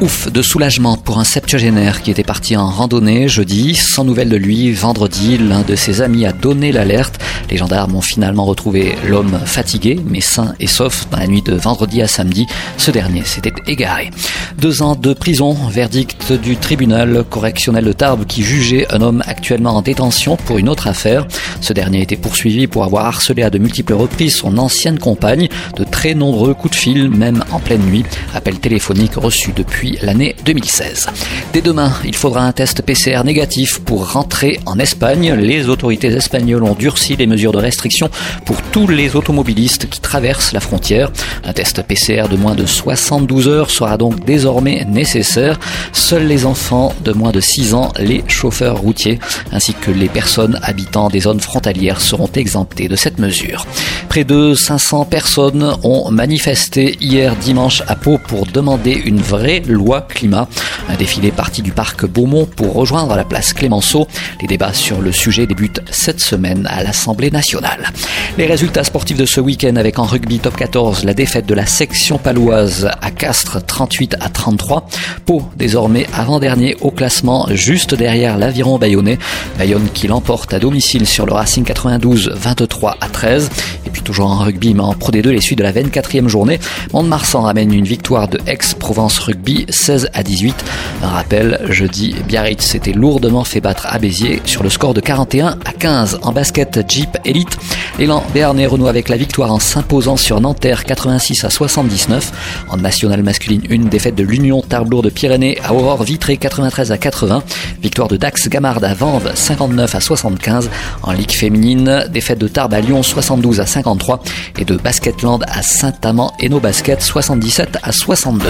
Ouf de soulagement pour un septuagénaire qui était parti en randonnée jeudi. Sans nouvelles de lui, vendredi, l'un de ses amis a donné l'alerte. Les gendarmes ont finalement retrouvé l'homme fatigué, mais sain et sauf dans la nuit de vendredi à samedi. Ce dernier s'était égaré. Deux ans de prison, verdict du tribunal correctionnel de Tarbes qui jugeait un homme actuellement en détention pour une autre affaire. Ce dernier était poursuivi pour avoir harcelé à de multiples reprises son ancienne compagne, de très nombreux coups de fil, même en pleine nuit. Appel téléphonique reçu depuis l'année 2016. Dès demain, il faudra un test PCR négatif pour rentrer en Espagne. Les autorités espagnoles ont durci les mesures de restriction pour tous les automobilistes qui traversent la frontière. Un test PCR de moins de 72 heures sera donc désormais nécessaire. Seuls les enfants de moins de 6 ans, les chauffeurs routiers ainsi que les personnes habitant des zones frontalières seront exemptés de cette mesure. Près de 500 personnes ont manifesté hier dimanche à Pau pour demander une vraie loi climat. Un défilé parti du parc Beaumont pour rejoindre la place Clémenceau. Les débats sur le sujet débutent cette semaine à l'Assemblée nationale. Les résultats sportifs de ce week-end avec en rugby top 14 la défaite de la section paloise à Castres 38 à 33. Pau désormais avant-dernier au classement juste derrière l'aviron bayonnais. Bayonne qui l'emporte à domicile sur le Racing 92 23 à 13. Et puis toujours en rugby mais en Pro D2 les suites de la 24e journée. Mont-de-Marsan ramène une victoire de Aix-Provence Rugby 16 à 18. Un rappel, jeudi, Biarritz s'était lourdement fait battre à Béziers sur le score de 41 à 15 en basket Jeep Elite. L'élan Béarnais renoue avec la victoire en s'imposant sur Nanterre 86 à 79. En nationale masculine, une défaite de l'Union Tarblour de Pyrénées à Aurore Vitré 93 à 80. Victoire de Dax Gamard à Vanves 59 à 75. En Ligue féminine, défaite de Tarbes à Lyon 72 à 53 et de Basketland à Saint-Amand et nos Basket 77 à 62.